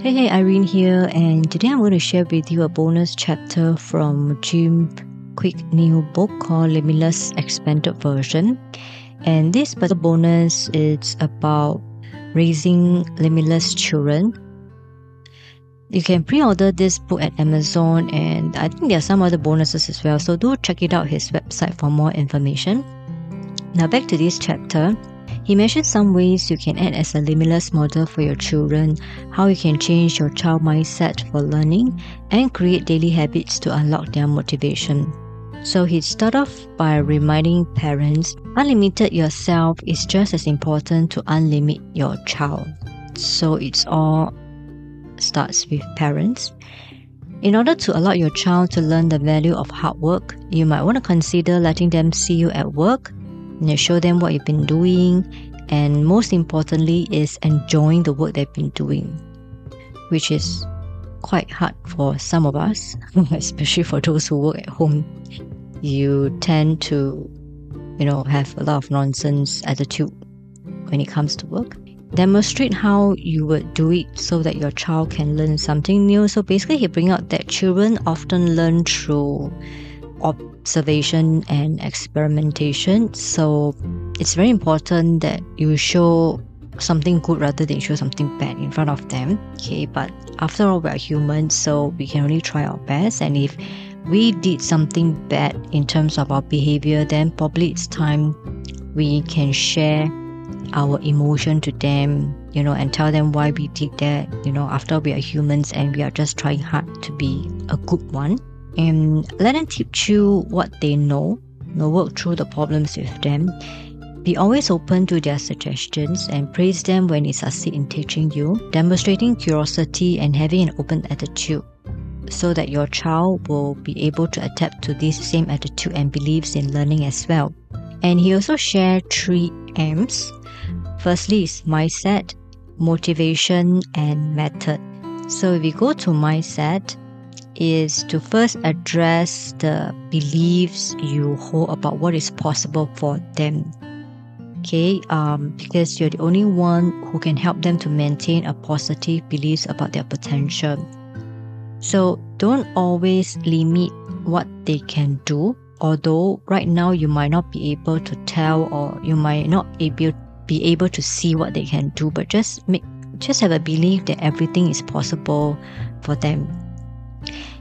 Hey, hey, Irene here, and today I'm going to share with you a bonus chapter from Jim Kwik new book called Limitless Expanded Version. And this bonus is about raising limitless children. You can pre-order this book at Amazon, and I think there are some other bonuses as well. So do check it out his website for more information. Now back to this chapter. He mentioned some ways you can act as a limitless model for your children, how you can change your child mindset for learning, and create daily habits to unlock their motivation. So he start off by reminding parents, unlimited yourself is just as important to unlimit your child. So it's all starts with parents. In order to allow your child to learn the value of hard work, you might want to consider letting them see you at work you know, show them what you've been doing, and most importantly, is enjoying the work they've been doing, which is quite hard for some of us, especially for those who work at home. You tend to, you know, have a lot of nonsense attitude when it comes to work. Demonstrate how you would do it so that your child can learn something new. So basically, he bring out that children often learn through observation and experimentation. So it's very important that you show something good rather than show something bad in front of them. Okay, but after all, we're humans, so we can only try our best. And if we did something bad in terms of our behavior, then probably it's time we can share our emotion to them, you know, and tell them why we did that, you know, after we are humans and we are just trying hard to be a good one and let them teach you what they know, you know work through the problems with them. Be always open to their suggestions and praise them when they succeed in teaching you, demonstrating curiosity and having an open attitude so that your child will be able to adapt to this same attitude and beliefs in learning as well. And he also shared three M's. Firstly is mindset, motivation, and method. So if we go to mindset, is to first address the beliefs you hold about what is possible for them. Okay, um, because you're the only one who can help them to maintain a positive beliefs about their potential. So don't always limit what they can do. Although right now you might not be able to tell or you might not able be able to see what they can do, but just make just have a belief that everything is possible for them.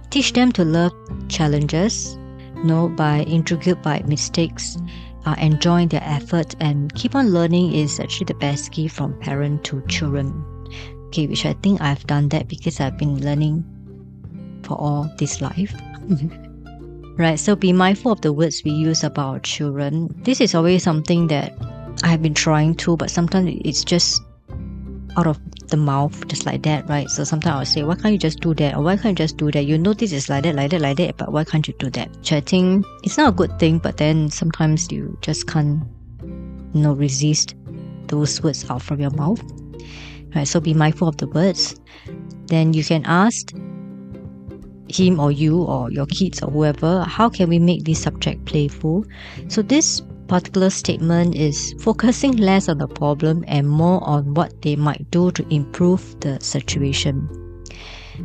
Teach them to love challenges, know by intrigued by mistakes, uh, enjoy their effort, and keep on learning is actually the best gift from parent to children. Okay, which I think I've done that because I've been learning for all this life. right, so be mindful of the words we use about children. This is always something that I have been trying to, but sometimes it's just out of the mouth just like that, right? So sometimes I'll say, why can't you just do that? Or why can't you just do that? You know this is like that, like that, like that, but why can't you do that? Think it's not a good thing, but then sometimes you just can't, you know, resist those words out from your mouth. Right? So be mindful of the words. Then you can ask him or you or your kids or whoever, how can we make this subject playful? So this particular statement is focusing less on the problem and more on what they might do to improve the situation.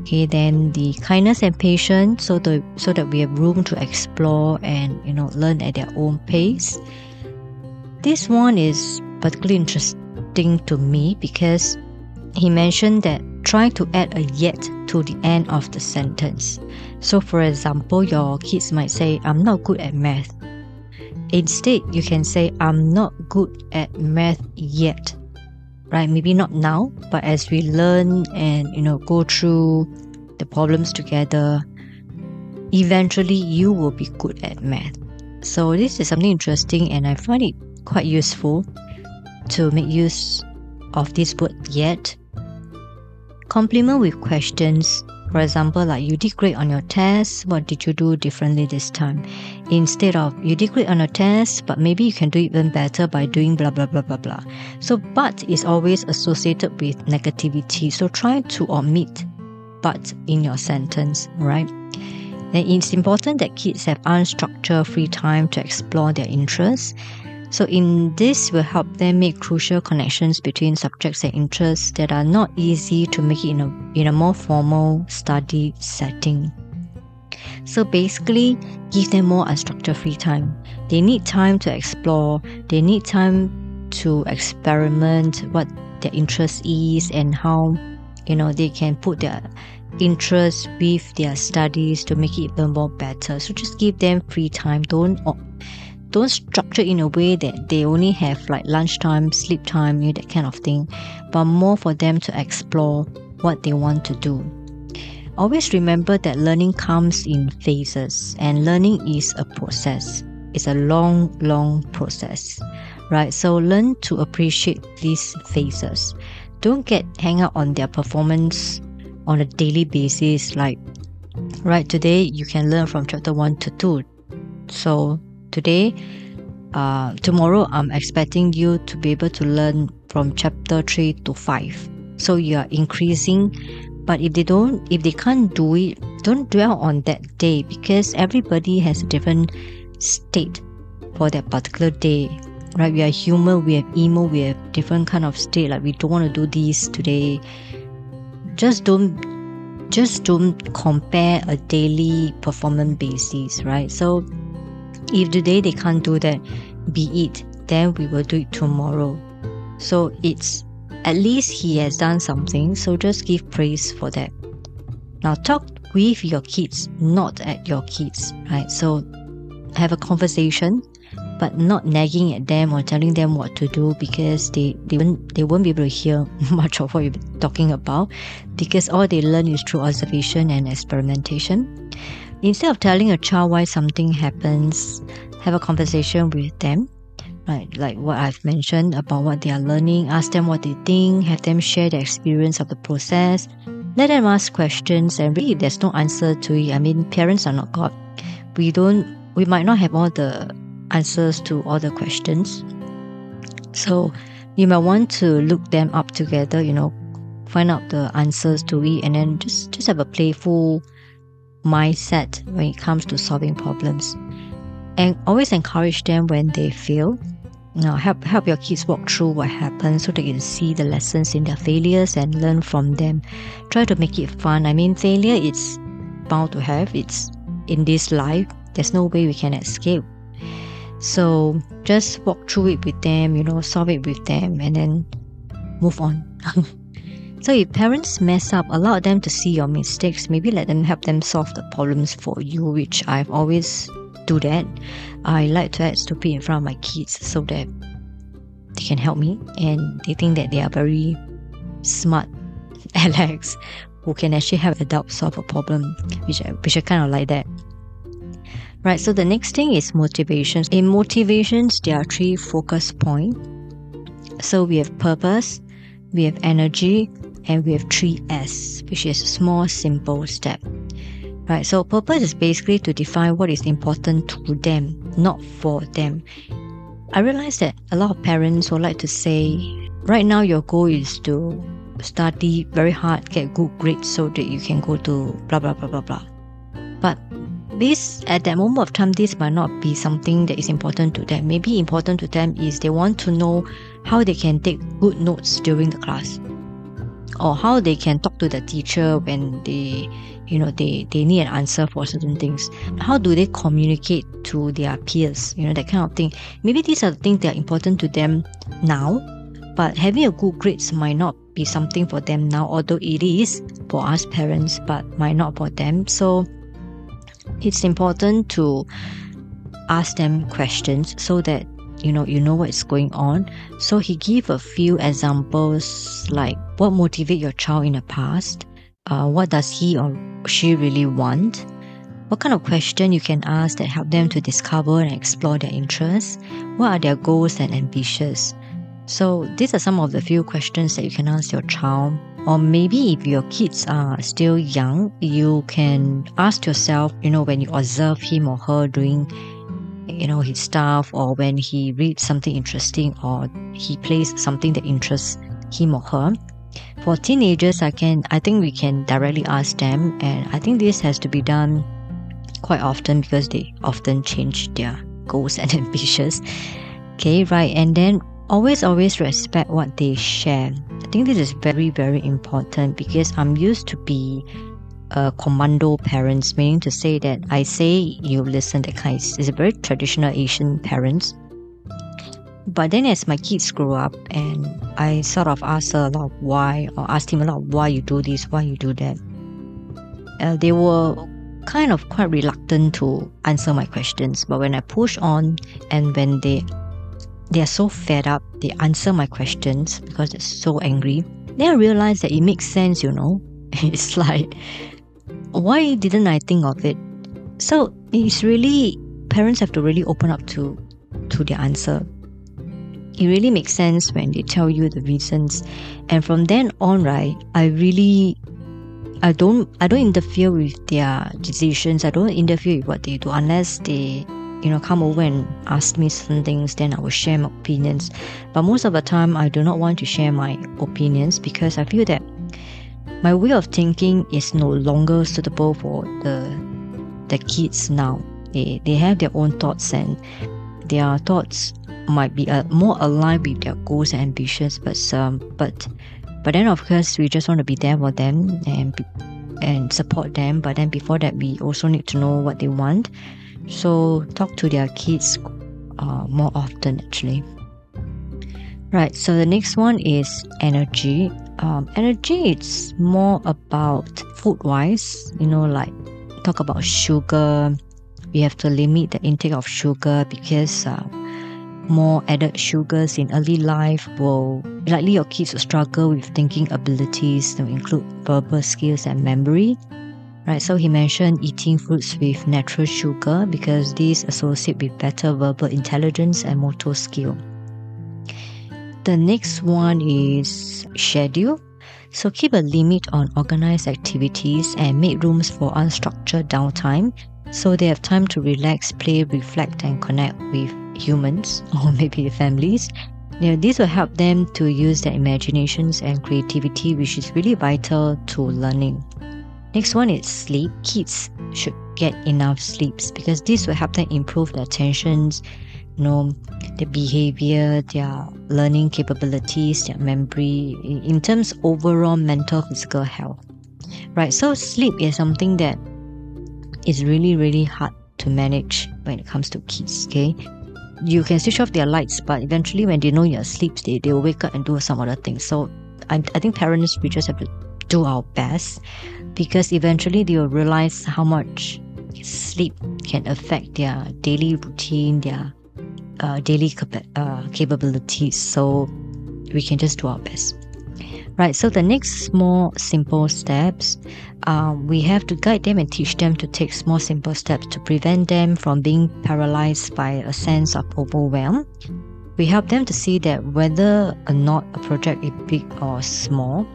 Okay, then the kindness and patience, so the so that we have room to explore and you know learn at their own pace. This one is particularly interesting to me because he mentioned that try to add a yet to the end of the sentence. So, for example, your kids might say, I'm not good at math. Instead, you can say, I'm not good at math yet. Right? Maybe not now, but as we learn and you know go through the problems together, eventually you will be good at math. So this is something interesting and I find it quite useful to make use of this word yet. Compliment with questions for example, like you did great on your test, what did you do differently this time? Instead of you did great on your test, but maybe you can do even better by doing blah blah blah blah blah. So but is always associated with negativity. So try to omit but in your sentence, right? Then it's important that kids have unstructured free time to explore their interests. So in this will help them make crucial connections between subjects and interests that are not easy to make in a in a more formal study setting. So basically give them more unstructured free time. They need time to explore, they need time to experiment what their interest is and how you know they can put their interest with their studies to make it even more better. So just give them free time. Don't don't structure in a way that they only have like lunchtime, sleep time, you know, that kind of thing, but more for them to explore what they want to do. Always remember that learning comes in phases and learning is a process. It's a long, long process, right? So learn to appreciate these phases. Don't get hang out on their performance on a daily basis. Like, right, today you can learn from chapter 1 to 2. So today uh, tomorrow i'm expecting you to be able to learn from chapter 3 to 5 so you are increasing but if they don't if they can't do it don't dwell on that day because everybody has a different state for that particular day right? We are human we have emo we have different kind of state like we don't want to do this today. Just don't just don't compare a daily performance basis right? So if today they can't do that, be it, then we will do it tomorrow. So it's at least he has done something, so just give praise for that. Now talk with your kids, not at your kids, right? So have a conversation, but not nagging at them or telling them what to do because they, they, won't, they won't be able to hear much of what you're talking about because all they learn is through observation and experimentation. Instead of telling a child why something happens, have a conversation with them. Right, like what I've mentioned about what they are learning, ask them what they think, have them share their experience of the process, let them ask questions, and really, there's no answer to it, I mean, parents are not God. We don't, we might not have all the answers to all the questions. So, you might want to look them up together, you know, find out the answers to it, and then just just have a playful mindset when it comes to solving problems. And always encourage them when they fail. You know, help help your kids walk through what happened so they can see the lessons in their failures and learn from them. Try to make it fun. I mean failure it's bound to have. It's in this life. There's no way we can escape. So just walk through it with them, you know, solve it with them and then move on. So if parents mess up, allow them to see your mistakes. Maybe let them help them solve the problems for you, which I've always do that. I like to act stupid in front of my kids so that they can help me and they think that they are very smart Alex who can actually help adults solve a problem, which I, which I kind of like that. Right, so the next thing is motivations. In motivations, there are three focus points. So we have purpose, we have energy, and we have three S, which is a small, simple step. Right, so purpose is basically to define what is important to them, not for them. I realize that a lot of parents would like to say, right now your goal is to study very hard, get good grades so that you can go to blah blah blah blah blah. But this at that moment of time this might not be something that is important to them. Maybe important to them is they want to know how they can take good notes during the class or how they can talk to the teacher when they you know they they need an answer for certain things. How do they communicate to their peers? You know that kind of thing. Maybe these are the things that are important to them now but having a good grades might not be something for them now although it is for us parents but might not for them. So it's important to ask them questions so that you know you know what's going on. So he gave a few examples like what motivate your child in the past? Uh, what does he or she really want? What kind of question you can ask that help them to discover and explore their interests? What are their goals and ambitions? So these are some of the few questions that you can ask your child. Or maybe if your kids are still young you can ask yourself you know when you observe him or her doing you know his stuff or when he reads something interesting or he plays something that interests him or her for teenagers i can i think we can directly ask them and i think this has to be done quite often because they often change their goals and ambitions Okay, right. And then always, always respect what they share. I think this is very, very important because I'm used to be a commando parents, meaning to say that I say you listen, that kind. It's a very traditional Asian parents. But then as my kids grow up and I sort of ask her a lot why or asked him a lot why you do this, why you do that. Uh, they were kind of quite reluctant to answer my questions. But when I push on and when they they are so fed up, they answer my questions because they're so angry. Then I realize that it makes sense, you know. It's like why didn't I think of it? So it's really parents have to really open up to to their answer. It really makes sense when they tell you the reasons. And from then on, right, I really I don't I don't interfere with their decisions. I don't interfere with what they do unless they you know come over and ask me certain things then I will share my opinions. But most of the time I do not want to share my opinions because I feel that my way of thinking is no longer suitable for the the kids now. They, they have their own thoughts and their thoughts might be uh, more aligned with their goals and ambitions but um, but but then of course we just want to be there for them and and support them. But then before that we also need to know what they want. So talk to their kids uh, more often actually right so the next one is energy um, energy it's more about food wise you know like talk about sugar we have to limit the intake of sugar because uh, more added sugars in early life will likely your kids will struggle with thinking abilities to include verbal skills and memory. Right, so he mentioned eating fruits with natural sugar because these associate with better verbal intelligence and motor skill. The next one is schedule. So keep a limit on organized activities and make rooms for unstructured downtime so they have time to relax, play, reflect, and connect with humans or maybe families. Know, this will help them to use their imaginations and creativity, which is really vital to learning. Next one is sleep. Kids should get enough sleeps because this will help them improve their attentions, know, their behavior, their learning capabilities, their memory, in terms of overall mental physical health. Right. So sleep is something that is really, really hard to manage when it comes to kids. Okay you can switch off their lights, but eventually when they know you're asleep, they, they will wake up and do some other things. So I, I think parents, we just have to do our best because eventually they will realize how much sleep can affect their daily routine, their uh, daily cap- uh, capabilities. So we can just do our best. Right, so the next small simple steps, um, we have to guide them and teach them to take small simple steps to prevent them from being paralyzed by a sense of overwhelm. We help them to see that whether or not a project is big or small,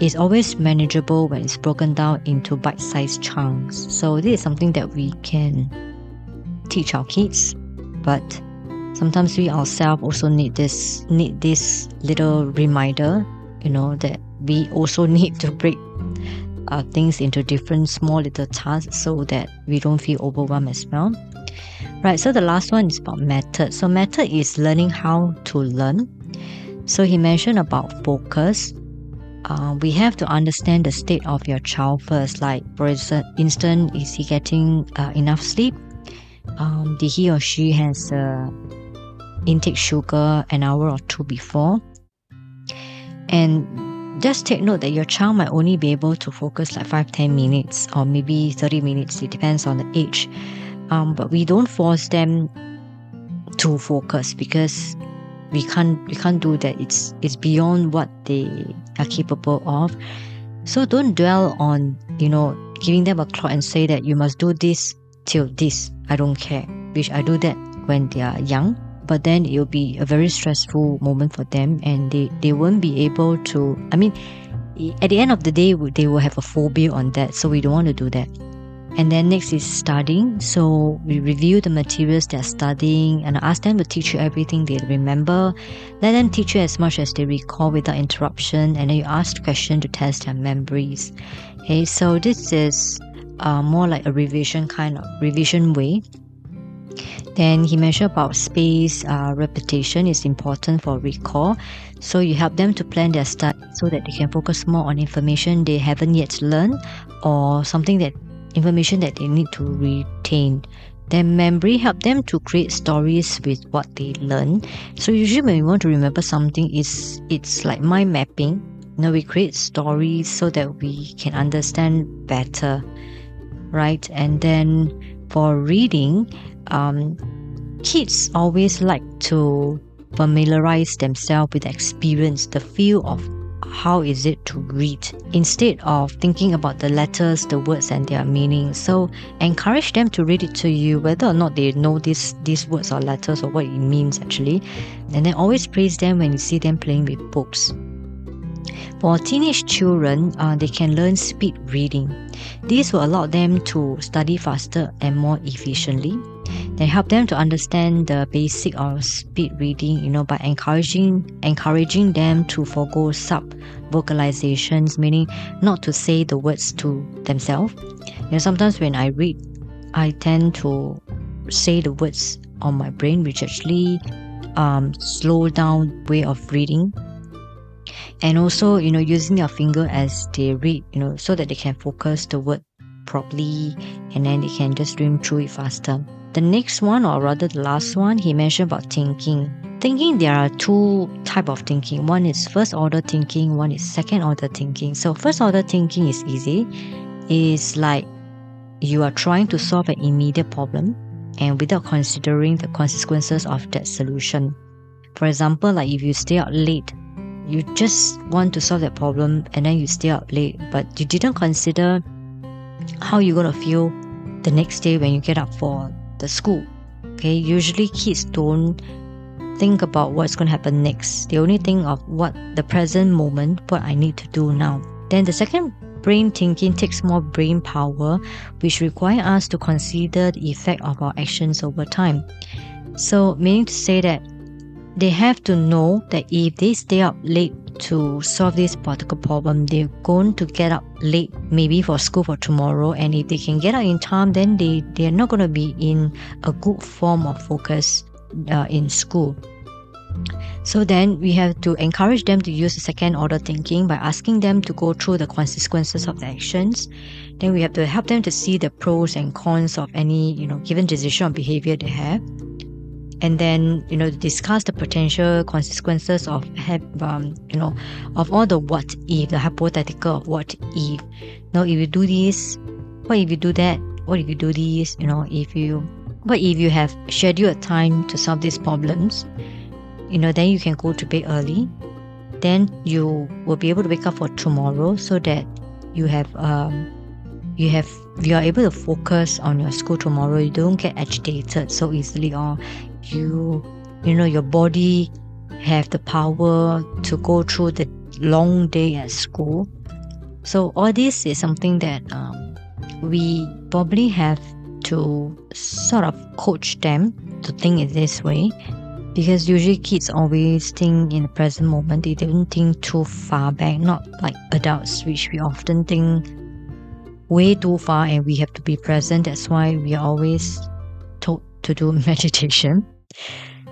is always manageable when it's broken down into bite-sized chunks. So this is something that we can teach our kids, but sometimes we ourselves also need this need this little reminder you know that we also need to break uh, things into different small little tasks so that we don't feel overwhelmed as well. Right so the last one is about method. So method is learning how to learn. So he mentioned about focus. Uh, we have to understand the state of your child first. Like for instance is he getting uh, enough sleep um, he or she has uh, intake sugar an hour or two before? And just take note that your child might only be able to focus like 5 10 minutes or maybe 30 minutes. It depends on the age. Um, but we don't force them to focus because we can't we can't do that. It's it's beyond what they are capable of. So don't dwell on you know giving them a clock and say that you must do this till this i don't care which i do that when they are young. But then it will be a very stressful moment for them and they, they won't be able to i mean at the end of the day they will have a phobia on that so we don't want to do that. And then next is studying. So we review the materials they're studying and ask them to teach you everything they remember. Let them teach you as much as they recall without interruption and then you ask questions to test their memories. Okay so this is uh, more like a revision kind of revision way Then he mentioned about space uh, repetition is important for recall. So you help them to plan their study so that they can focus more on information they haven't yet learned or something that information that they need to retain. Then memory help them to create stories with what they learn. So usually when we want to remember something, it's it's like mind mapping. You know, we create stories so that we can understand better, right? And then for reading, um, kids always like to familiarize themselves with the experience, the feel of how is it to read instead of thinking about the letters, the words, and their meaning. So encourage them to read it to you, whether or not they know this these words or letters or what it means actually. And then always praise them when you see them playing with books. For teenage children, uh, they can learn speed reading. This will allow them to study faster and more efficiently. They help them to understand the basic of speed reading, you know, by encouraging encouraging them to forego sub vocalizations, meaning not to say the words to themselves. You know, sometimes when I read, I tend to say the words on my brain, which actually um, slow down way of reading and also you know using your finger as they read you know so that they can focus the word properly and then they can just dream through it faster. The next one or rather the last one he mentioned about thinking. Thinking there are two type of thinking. One is first order thinking one is second order thinking. So first order thinking is easy. It's like you are trying to solve an immediate problem and without considering the consequences of that solution. For example like if you stay out late you just want to solve that problem and then you stay up late, but you didn't consider how you're gonna feel the next day when you get up for the school. Okay, usually kids don't think about what's gonna happen next. They only think of what the present moment, what I need to do now. Then the second brain thinking takes more brain power, which require us to consider the effect of our actions over time. So meaning to say that they have to know that if they stay up late to solve this particular problem, they're going to get up late maybe for school for tomorrow. And if they can get out in time, then they, they're not going to be in a good form of focus uh, in school. So then we have to encourage them to use the second order thinking by asking them to go through the consequences of the actions. Then we have to help them to see the pros and cons of any, you know, given decision or behavior they have and then you know discuss the potential consequences of have um, you know of all the what if the hypothetical of what if. Now if you do this what if you do that? What if you do this? You know if you what if you have scheduled time to solve these problems? You know then you can go to bed early. Then you will be able to wake up for tomorrow so that you have um you have you are able to focus on your school tomorrow. You don't get agitated so easily or you you know your body have the power to go through the long day at school. So all this is something that um, we probably have to sort of coach them to think in this way. Because usually kids always think in the present moment they don't think too far back not like adults which we often think way too far and we have to be present. That's why we are always told to do meditation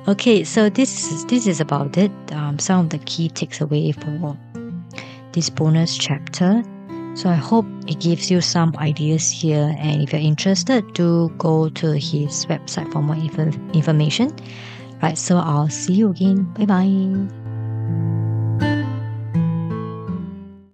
Okay, so this is, this is about it. Um, some of the key takeaway for this bonus chapter. So I hope it gives you some ideas here. And if you're interested, do go to his website for more inf- information. Right, so I'll see you again. Bye bye.